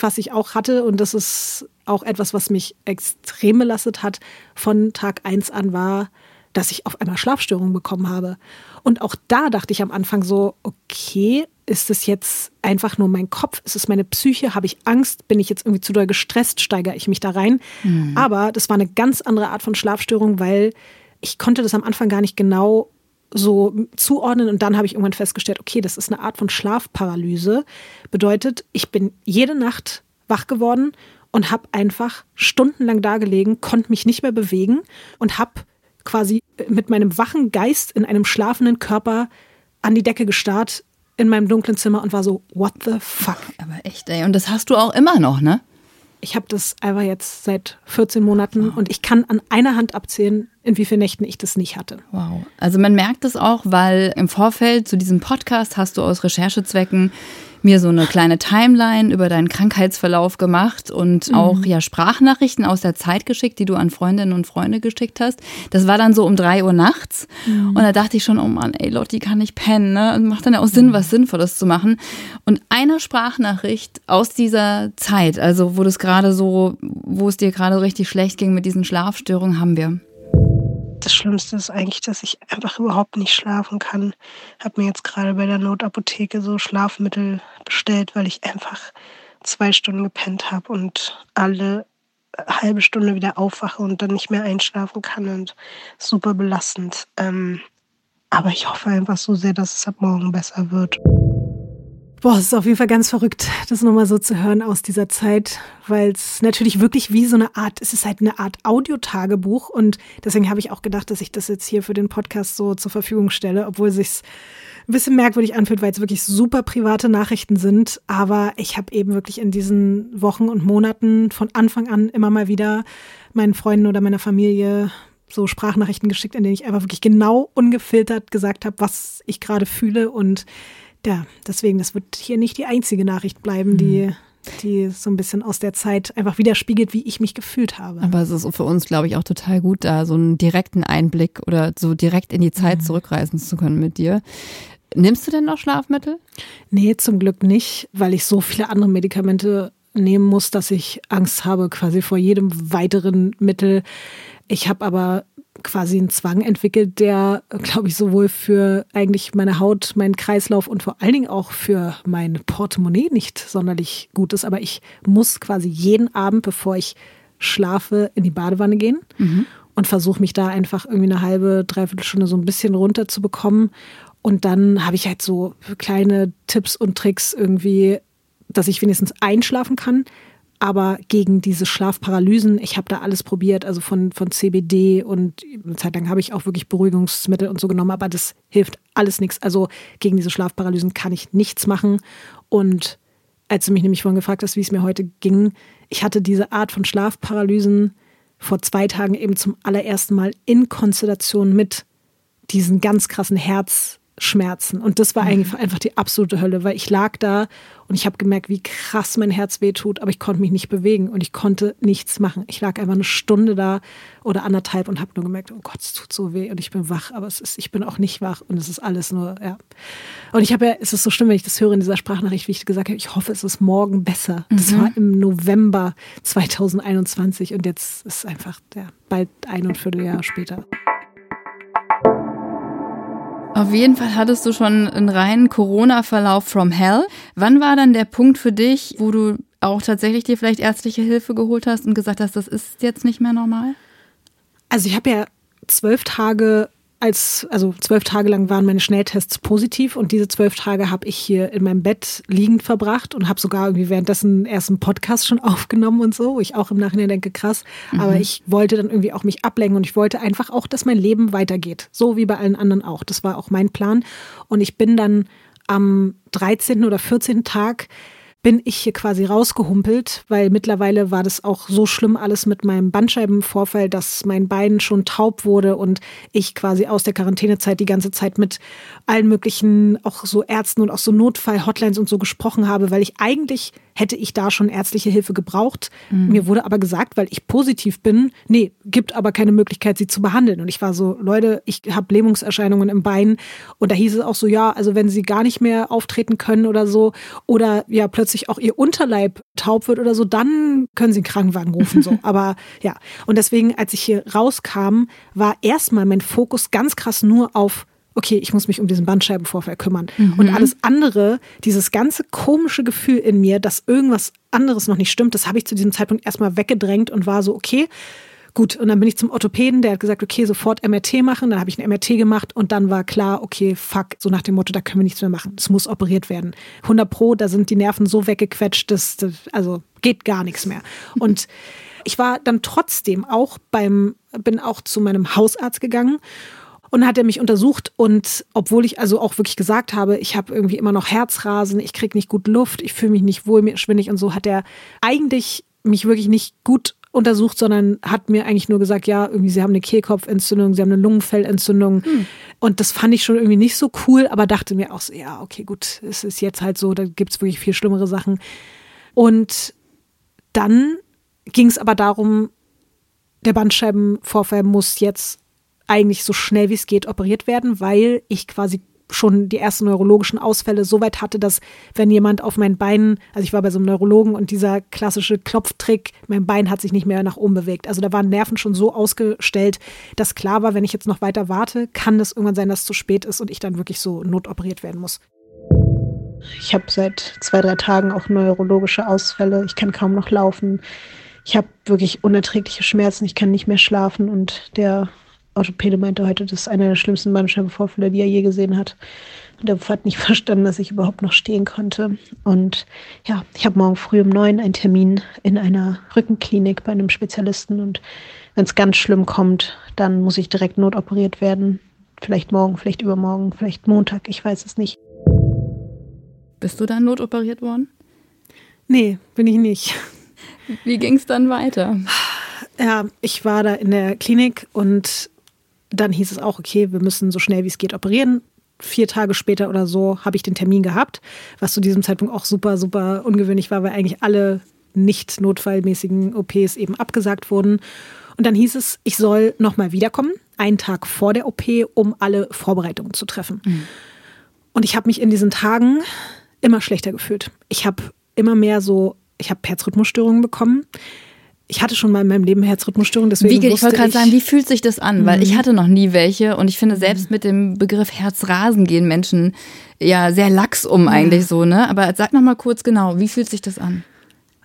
was ich auch hatte. Und das ist auch etwas, was mich extrem belastet hat. Von Tag 1 an war, dass ich auf einmal Schlafstörungen bekommen habe. Und auch da dachte ich am Anfang so, okay, ist es jetzt einfach nur mein Kopf? Ist es meine Psyche? Habe ich Angst? Bin ich jetzt irgendwie zu doll gestresst? Steigere ich mich da rein? Mhm. Aber das war eine ganz andere Art von Schlafstörung, weil ich konnte das am Anfang gar nicht genau so zuordnen und dann habe ich irgendwann festgestellt, okay, das ist eine Art von Schlafparalyse. Bedeutet, ich bin jede Nacht wach geworden und habe einfach stundenlang da gelegen, konnte mich nicht mehr bewegen und habe quasi mit meinem wachen Geist in einem schlafenden Körper an die Decke gestarrt in meinem dunklen Zimmer und war so, what the fuck? Aber echt, ey. Und das hast du auch immer noch, ne? Ich habe das einfach jetzt seit 14 Monaten wow. und ich kann an einer Hand abzählen, in wie vielen Nächten ich das nicht hatte. Wow. Also man merkt es auch, weil im Vorfeld zu diesem Podcast hast du aus Recherchezwecken mir so eine kleine Timeline über deinen Krankheitsverlauf gemacht und mhm. auch ja Sprachnachrichten aus der Zeit geschickt, die du an Freundinnen und Freunde geschickt hast. Das war dann so um drei Uhr nachts mhm. und da dachte ich schon, oh Mann, ey Lotti kann nicht pennen, ne? Und macht dann ja auch Sinn, mhm. was Sinnvolles zu machen. Und eine Sprachnachricht aus dieser Zeit, also wo das gerade so, wo es dir gerade richtig schlecht ging mit diesen Schlafstörungen, haben wir. Das Schlimmste ist eigentlich, dass ich einfach überhaupt nicht schlafen kann. Habe mir jetzt gerade bei der Notapotheke so Schlafmittel bestellt, weil ich einfach zwei Stunden gepennt habe und alle halbe Stunde wieder aufwache und dann nicht mehr einschlafen kann und super belastend. Ähm, aber ich hoffe einfach so sehr, dass es ab morgen besser wird. Boah, es ist auf jeden Fall ganz verrückt, das nochmal so zu hören aus dieser Zeit, weil es natürlich wirklich wie so eine Art, es ist halt eine Art Audiotagebuch und deswegen habe ich auch gedacht, dass ich das jetzt hier für den Podcast so zur Verfügung stelle, obwohl es sich ein bisschen merkwürdig anfühlt, weil es wirklich super private Nachrichten sind. Aber ich habe eben wirklich in diesen Wochen und Monaten von Anfang an immer mal wieder meinen Freunden oder meiner Familie so Sprachnachrichten geschickt, in denen ich einfach wirklich genau ungefiltert gesagt habe, was ich gerade fühle und ja, deswegen, das wird hier nicht die einzige Nachricht bleiben, die, mhm. die so ein bisschen aus der Zeit einfach widerspiegelt, wie ich mich gefühlt habe. Aber es ist für uns, glaube ich, auch total gut, da so einen direkten Einblick oder so direkt in die Zeit mhm. zurückreisen zu können mit dir. Nimmst du denn noch Schlafmittel? Nee, zum Glück nicht, weil ich so viele andere Medikamente nehmen muss, dass ich Angst habe quasi vor jedem weiteren Mittel. Ich habe aber quasi einen Zwang entwickelt, der, glaube ich, sowohl für eigentlich meine Haut, meinen Kreislauf und vor allen Dingen auch für mein Portemonnaie nicht sonderlich gut ist. Aber ich muss quasi jeden Abend, bevor ich schlafe, in die Badewanne gehen mhm. und versuche mich da einfach irgendwie eine halbe, dreiviertel Stunde so ein bisschen runter zu bekommen. Und dann habe ich halt so kleine Tipps und Tricks irgendwie, dass ich wenigstens einschlafen kann aber gegen diese Schlafparalysen, ich habe da alles probiert, also von, von CBD und eine Zeit lang habe ich auch wirklich Beruhigungsmittel und so genommen, aber das hilft alles nichts. Also gegen diese Schlafparalysen kann ich nichts machen. Und als du mich nämlich vorhin gefragt hast, wie es mir heute ging, ich hatte diese Art von Schlafparalysen vor zwei Tagen eben zum allerersten Mal in Konstellation mit diesen ganz krassen Herz- Schmerzen. Und das war mhm. eigentlich einfach die absolute Hölle, weil ich lag da und ich habe gemerkt, wie krass mein Herz wehtut, aber ich konnte mich nicht bewegen und ich konnte nichts machen. Ich lag einfach eine Stunde da oder anderthalb und habe nur gemerkt, oh Gott, es tut so weh und ich bin wach, aber es ist, ich bin auch nicht wach und es ist alles nur, ja. Und ich habe ja, es ist so schlimm, wenn ich das höre in dieser Sprachnachricht, wie ich gesagt habe, ich hoffe, es ist morgen besser. Mhm. Das war im November 2021 und jetzt ist einfach ja, bald ein und Vierteljahr später. Auf jeden Fall hattest du schon einen reinen Corona-Verlauf from hell. Wann war dann der Punkt für dich, wo du auch tatsächlich dir vielleicht ärztliche Hilfe geholt hast und gesagt hast, das ist jetzt nicht mehr normal? Also ich habe ja zwölf Tage als, also zwölf Tage lang waren meine Schnelltests positiv und diese zwölf Tage habe ich hier in meinem Bett liegend verbracht und habe sogar irgendwie währenddessen erst einen Podcast schon aufgenommen und so, wo ich auch im Nachhinein denke, krass. Mhm. Aber ich wollte dann irgendwie auch mich ablenken und ich wollte einfach auch, dass mein Leben weitergeht. So wie bei allen anderen auch. Das war auch mein Plan. Und ich bin dann am 13. oder 14. Tag bin ich hier quasi rausgehumpelt, weil mittlerweile war das auch so schlimm alles mit meinem Bandscheibenvorfall, dass mein Bein schon taub wurde und ich quasi aus der Quarantänezeit die ganze Zeit mit allen möglichen, auch so Ärzten und auch so Notfall-Hotlines und so gesprochen habe, weil ich eigentlich hätte ich da schon ärztliche Hilfe gebraucht. Mhm. Mir wurde aber gesagt, weil ich positiv bin, nee, gibt aber keine Möglichkeit, sie zu behandeln. Und ich war so, Leute, ich habe Lähmungserscheinungen im Bein. Und da hieß es auch so, ja, also wenn sie gar nicht mehr auftreten können oder so, oder ja, plötzlich auch ihr Unterleib taub wird oder so, dann können sie einen Krankenwagen rufen. So. aber ja, und deswegen, als ich hier rauskam, war erstmal mein Fokus ganz krass nur auf okay, ich muss mich um diesen Bandscheibenvorfall kümmern. Mhm. Und alles andere, dieses ganze komische Gefühl in mir, dass irgendwas anderes noch nicht stimmt, das habe ich zu diesem Zeitpunkt erstmal weggedrängt und war so, okay, gut. Und dann bin ich zum Orthopäden, der hat gesagt, okay, sofort MRT machen. Dann habe ich ein MRT gemacht und dann war klar, okay, fuck, so nach dem Motto, da können wir nichts mehr machen. Es muss operiert werden. 100 Pro, da sind die Nerven so weggequetscht, dass, also geht gar nichts mehr. Und ich war dann trotzdem auch beim, bin auch zu meinem Hausarzt gegangen und hat er mich untersucht und obwohl ich also auch wirklich gesagt habe, ich habe irgendwie immer noch Herzrasen, ich kriege nicht gut Luft, ich fühle mich nicht wohl, mir schwindig und so, hat er eigentlich mich wirklich nicht gut untersucht, sondern hat mir eigentlich nur gesagt, ja, irgendwie sie haben eine Kehlkopfentzündung, sie haben eine Lungenfellentzündung. Hm. Und das fand ich schon irgendwie nicht so cool, aber dachte mir auch so, ja, okay, gut, es ist jetzt halt so, da gibt es wirklich viel schlimmere Sachen. Und dann ging es aber darum, der Bandscheibenvorfall muss jetzt eigentlich so schnell wie es geht operiert werden, weil ich quasi schon die ersten neurologischen Ausfälle so weit hatte, dass wenn jemand auf mein Bein, also ich war bei so einem Neurologen und dieser klassische Klopftrick, mein Bein hat sich nicht mehr nach oben bewegt. Also da waren Nerven schon so ausgestellt, dass klar war, wenn ich jetzt noch weiter warte, kann es irgendwann sein, dass es zu spät ist und ich dann wirklich so notoperiert werden muss. Ich habe seit zwei, drei Tagen auch neurologische Ausfälle. Ich kann kaum noch laufen. Ich habe wirklich unerträgliche Schmerzen. Ich kann nicht mehr schlafen. Und der Orthopäde meinte heute, das ist einer der schlimmsten Bandscheibenvorfälle, die er je gesehen hat. Und er hat nicht verstanden, dass ich überhaupt noch stehen konnte. Und ja, ich habe morgen früh um neun einen Termin in einer Rückenklinik bei einem Spezialisten. Und wenn es ganz schlimm kommt, dann muss ich direkt notoperiert werden. Vielleicht morgen, vielleicht übermorgen, vielleicht Montag, ich weiß es nicht. Bist du dann notoperiert worden? Nee, bin ich nicht. Wie ging es dann weiter? Ja, ich war da in der Klinik und dann hieß es auch, okay, wir müssen so schnell wie es geht operieren. Vier Tage später oder so habe ich den Termin gehabt, was zu diesem Zeitpunkt auch super, super ungewöhnlich war, weil eigentlich alle nicht notfallmäßigen OPs eben abgesagt wurden. Und dann hieß es, ich soll nochmal wiederkommen, einen Tag vor der OP, um alle Vorbereitungen zu treffen. Mhm. Und ich habe mich in diesen Tagen immer schlechter gefühlt. Ich habe immer mehr so, ich habe Herzrhythmusstörungen bekommen. Ich hatte schon mal in meinem Leben Herzrhythmusstörungen, deswegen wie, Ich wollte gerade sagen, wie fühlt sich das an? Mhm. Weil ich mhm. hatte noch nie welche und ich finde selbst mit dem Begriff Herzrasen gehen Menschen ja sehr lax um eigentlich so, ne? Aber sag noch mal kurz genau, wie fühlt sich das an?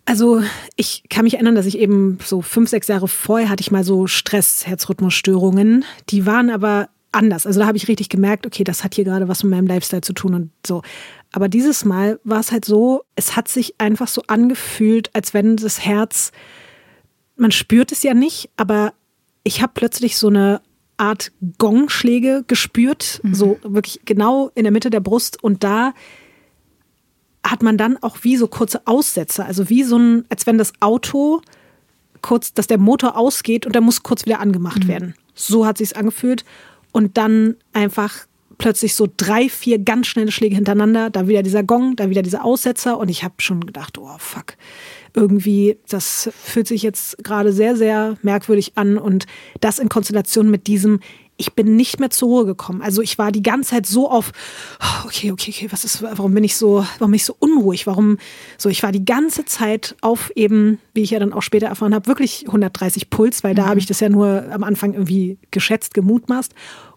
Also ich kann mich erinnern, dass ich eben so fünf, sechs Jahre vorher hatte ich mal so Stress, Herzrhythmusstörungen. Die waren aber anders. Also da habe ich richtig gemerkt, okay, das hat hier gerade was mit meinem Lifestyle zu tun und so. Aber dieses Mal war es halt so, es hat sich einfach so angefühlt, als wenn das Herz, man spürt es ja nicht, aber ich habe plötzlich so eine Art Gongschläge gespürt, mhm. so wirklich genau in der Mitte der Brust und da hat man dann auch wie so kurze Aussätze, also wie so ein, als wenn das Auto kurz, dass der Motor ausgeht und der muss kurz wieder angemacht mhm. werden. So hat sich's angefühlt und dann einfach plötzlich so drei, vier ganz schnelle Schläge hintereinander, da wieder dieser Gong, da wieder dieser Aussetzer und ich habe schon gedacht, oh fuck, irgendwie, das fühlt sich jetzt gerade sehr, sehr merkwürdig an und das in Konstellation mit diesem, ich bin nicht mehr zur Ruhe gekommen. Also ich war die ganze Zeit so auf, oh, okay, okay, okay, was ist, warum bin ich so, warum bin ich so unruhig? Warum so? Ich war die ganze Zeit auf eben, wie ich ja dann auch später erfahren habe, wirklich 130 Puls, weil da mhm. habe ich das ja nur am Anfang irgendwie geschätzt, gemutmaßt.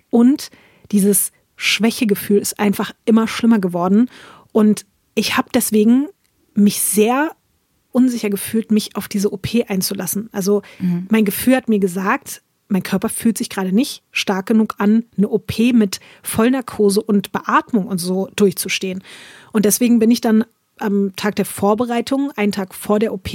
Und dieses Schwächegefühl ist einfach immer schlimmer geworden. Und ich habe deswegen mich sehr unsicher gefühlt, mich auf diese OP einzulassen. Also mhm. mein Gefühl hat mir gesagt, mein Körper fühlt sich gerade nicht stark genug an, eine OP mit Vollnarkose und Beatmung und so durchzustehen. Und deswegen bin ich dann am Tag der Vorbereitung, einen Tag vor der OP,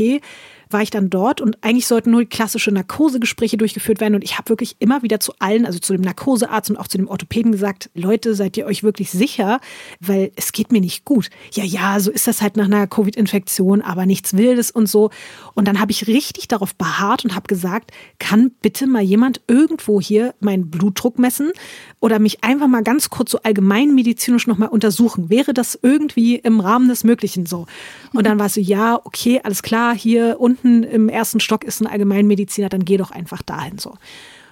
war ich dann dort und eigentlich sollten nur klassische Narkosegespräche durchgeführt werden. Und ich habe wirklich immer wieder zu allen, also zu dem Narkosearzt und auch zu dem Orthopäden gesagt, Leute, seid ihr euch wirklich sicher? Weil es geht mir nicht gut. Ja, ja, so ist das halt nach einer Covid-Infektion, aber nichts Wildes und so. Und dann habe ich richtig darauf beharrt und habe gesagt, kann bitte mal jemand irgendwo hier meinen Blutdruck messen oder mich einfach mal ganz kurz so allgemeinmedizinisch nochmal untersuchen? Wäre das irgendwie im Rahmen des Möglichen so? Und dann war es so, ja, okay, alles klar, hier unten unten im ersten Stock ist ein Allgemeinmediziner, dann geh doch einfach dahin so.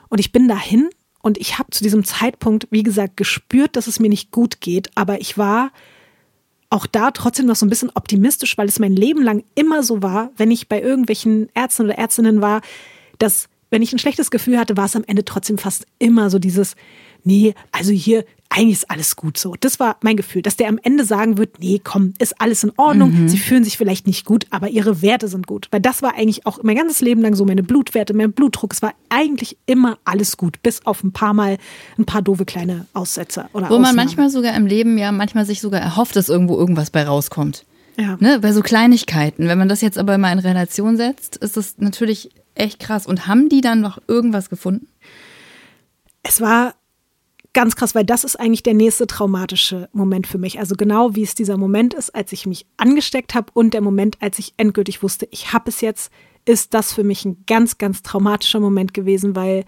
Und ich bin dahin und ich habe zu diesem Zeitpunkt, wie gesagt, gespürt, dass es mir nicht gut geht, aber ich war auch da trotzdem noch so ein bisschen optimistisch, weil es mein Leben lang immer so war, wenn ich bei irgendwelchen Ärzten oder Ärztinnen war, dass wenn ich ein schlechtes Gefühl hatte, war es am Ende trotzdem fast immer so dieses, nee, also hier, eigentlich ist alles gut so. Das war mein Gefühl, dass der am Ende sagen wird, nee, komm, ist alles in Ordnung. Mhm. Sie fühlen sich vielleicht nicht gut, aber ihre Werte sind gut. Weil das war eigentlich auch mein ganzes Leben lang so, meine Blutwerte, mein Blutdruck. Es war eigentlich immer alles gut, bis auf ein paar Mal ein paar doofe kleine Aussetzer oder Wo Ausnahmen. man manchmal sogar im Leben ja manchmal sich sogar erhofft, dass irgendwo irgendwas bei rauskommt. Ja. Ne, bei so Kleinigkeiten. Wenn man das jetzt aber mal in Relation setzt, ist das natürlich echt krass. Und haben die dann noch irgendwas gefunden? Es war ganz krass, weil das ist eigentlich der nächste traumatische Moment für mich. Also genau wie es dieser Moment ist, als ich mich angesteckt habe und der Moment, als ich endgültig wusste, ich habe es jetzt, ist das für mich ein ganz, ganz traumatischer Moment gewesen, weil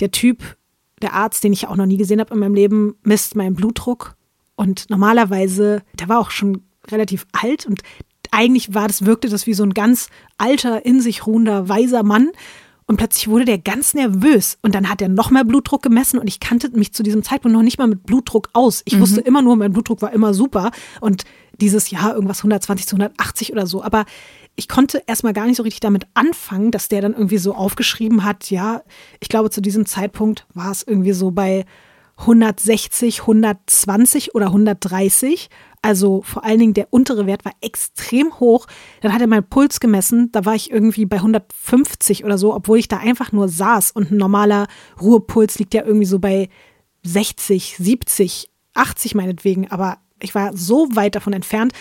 der Typ, der Arzt, den ich auch noch nie gesehen habe in meinem Leben, misst meinen Blutdruck. Und normalerweise, der war auch schon relativ alt und eigentlich war das, wirkte das wie so ein ganz alter, in sich ruhender, weiser Mann. Und plötzlich wurde der ganz nervös und dann hat er noch mehr Blutdruck gemessen und ich kannte mich zu diesem Zeitpunkt noch nicht mal mit Blutdruck aus. Ich mhm. wusste immer nur, mein Blutdruck war immer super und dieses Jahr irgendwas 120 zu 180 oder so. Aber ich konnte erstmal gar nicht so richtig damit anfangen, dass der dann irgendwie so aufgeschrieben hat, ja, ich glaube zu diesem Zeitpunkt war es irgendwie so bei 160, 120 oder 130. Also vor allen Dingen der untere Wert war extrem hoch. Dann hat er meinen Puls gemessen. Da war ich irgendwie bei 150 oder so, obwohl ich da einfach nur saß. Und ein normaler Ruhepuls liegt ja irgendwie so bei 60, 70, 80 meinetwegen. Aber ich war so weit davon entfernt.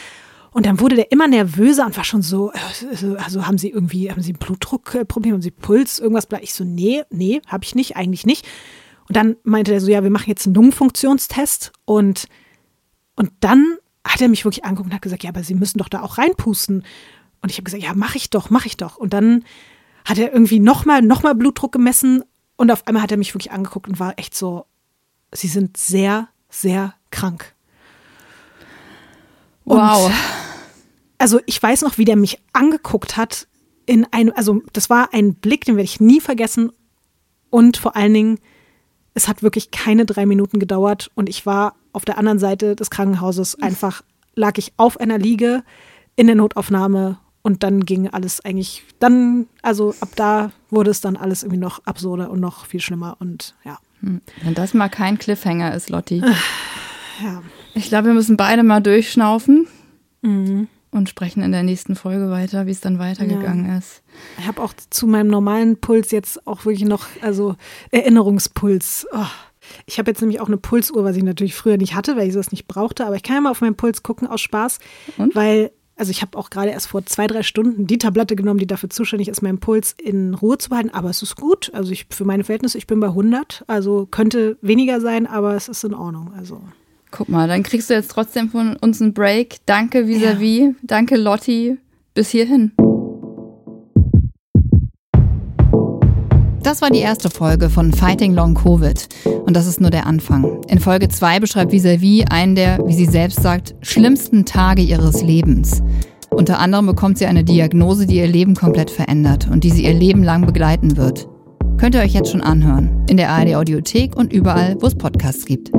Und dann wurde der immer nervöser und war schon so, äh, also haben Sie irgendwie, haben Sie ein Blutdruckproblem, haben Sie Puls, irgendwas? Ich so, nee, nee, habe ich nicht, eigentlich nicht. Und dann meinte er so, ja, wir machen jetzt einen Lungenfunktionstest. Und, und dann hat er mich wirklich angeguckt und hat gesagt, ja, aber Sie müssen doch da auch reinpusten. Und ich habe gesagt, ja, mache ich doch, mache ich doch. Und dann hat er irgendwie nochmal noch mal Blutdruck gemessen und auf einmal hat er mich wirklich angeguckt und war echt so, Sie sind sehr, sehr krank. Wow. Und also ich weiß noch, wie der mich angeguckt hat in einem, also das war ein Blick, den werde ich nie vergessen. Und vor allen Dingen, es hat wirklich keine drei Minuten gedauert und ich war auf der anderen Seite des Krankenhauses einfach, lag ich auf einer Liege in der Notaufnahme und dann ging alles eigentlich, dann, also ab da wurde es dann alles irgendwie noch absurder und noch viel schlimmer und ja. Hm. Wenn das mal kein Cliffhanger ist, Lotti. Ja. Ich glaube, wir müssen beide mal durchschnaufen Mhm. und sprechen in der nächsten Folge weiter, wie es dann weitergegangen ist. Ich habe auch zu meinem normalen Puls jetzt auch wirklich noch, also Erinnerungspuls. Oh. Ich habe jetzt nämlich auch eine Pulsuhr, was ich natürlich früher nicht hatte, weil ich das nicht brauchte. Aber ich kann ja mal auf meinen Puls gucken aus Spaß, Und? weil, also ich habe auch gerade erst vor zwei, drei Stunden die Tablette genommen, die dafür zuständig ist, meinen Puls in Ruhe zu behalten. Aber es ist gut. Also ich, für meine Verhältnisse, ich bin bei 100. Also könnte weniger sein, aber es ist in Ordnung. Also Guck mal, dann kriegst du jetzt trotzdem von uns einen Break. Danke vis-à-vis. Danke Lotti. Bis hierhin. Das war die erste Folge von Fighting Long Covid. Und das ist nur der Anfang. In Folge 2 beschreibt Vis-a-vis einen der, wie sie selbst sagt, schlimmsten Tage ihres Lebens. Unter anderem bekommt sie eine Diagnose, die ihr Leben komplett verändert und die sie ihr Leben lang begleiten wird. Könnt ihr euch jetzt schon anhören. In der ARD Audiothek und überall, wo es Podcasts gibt.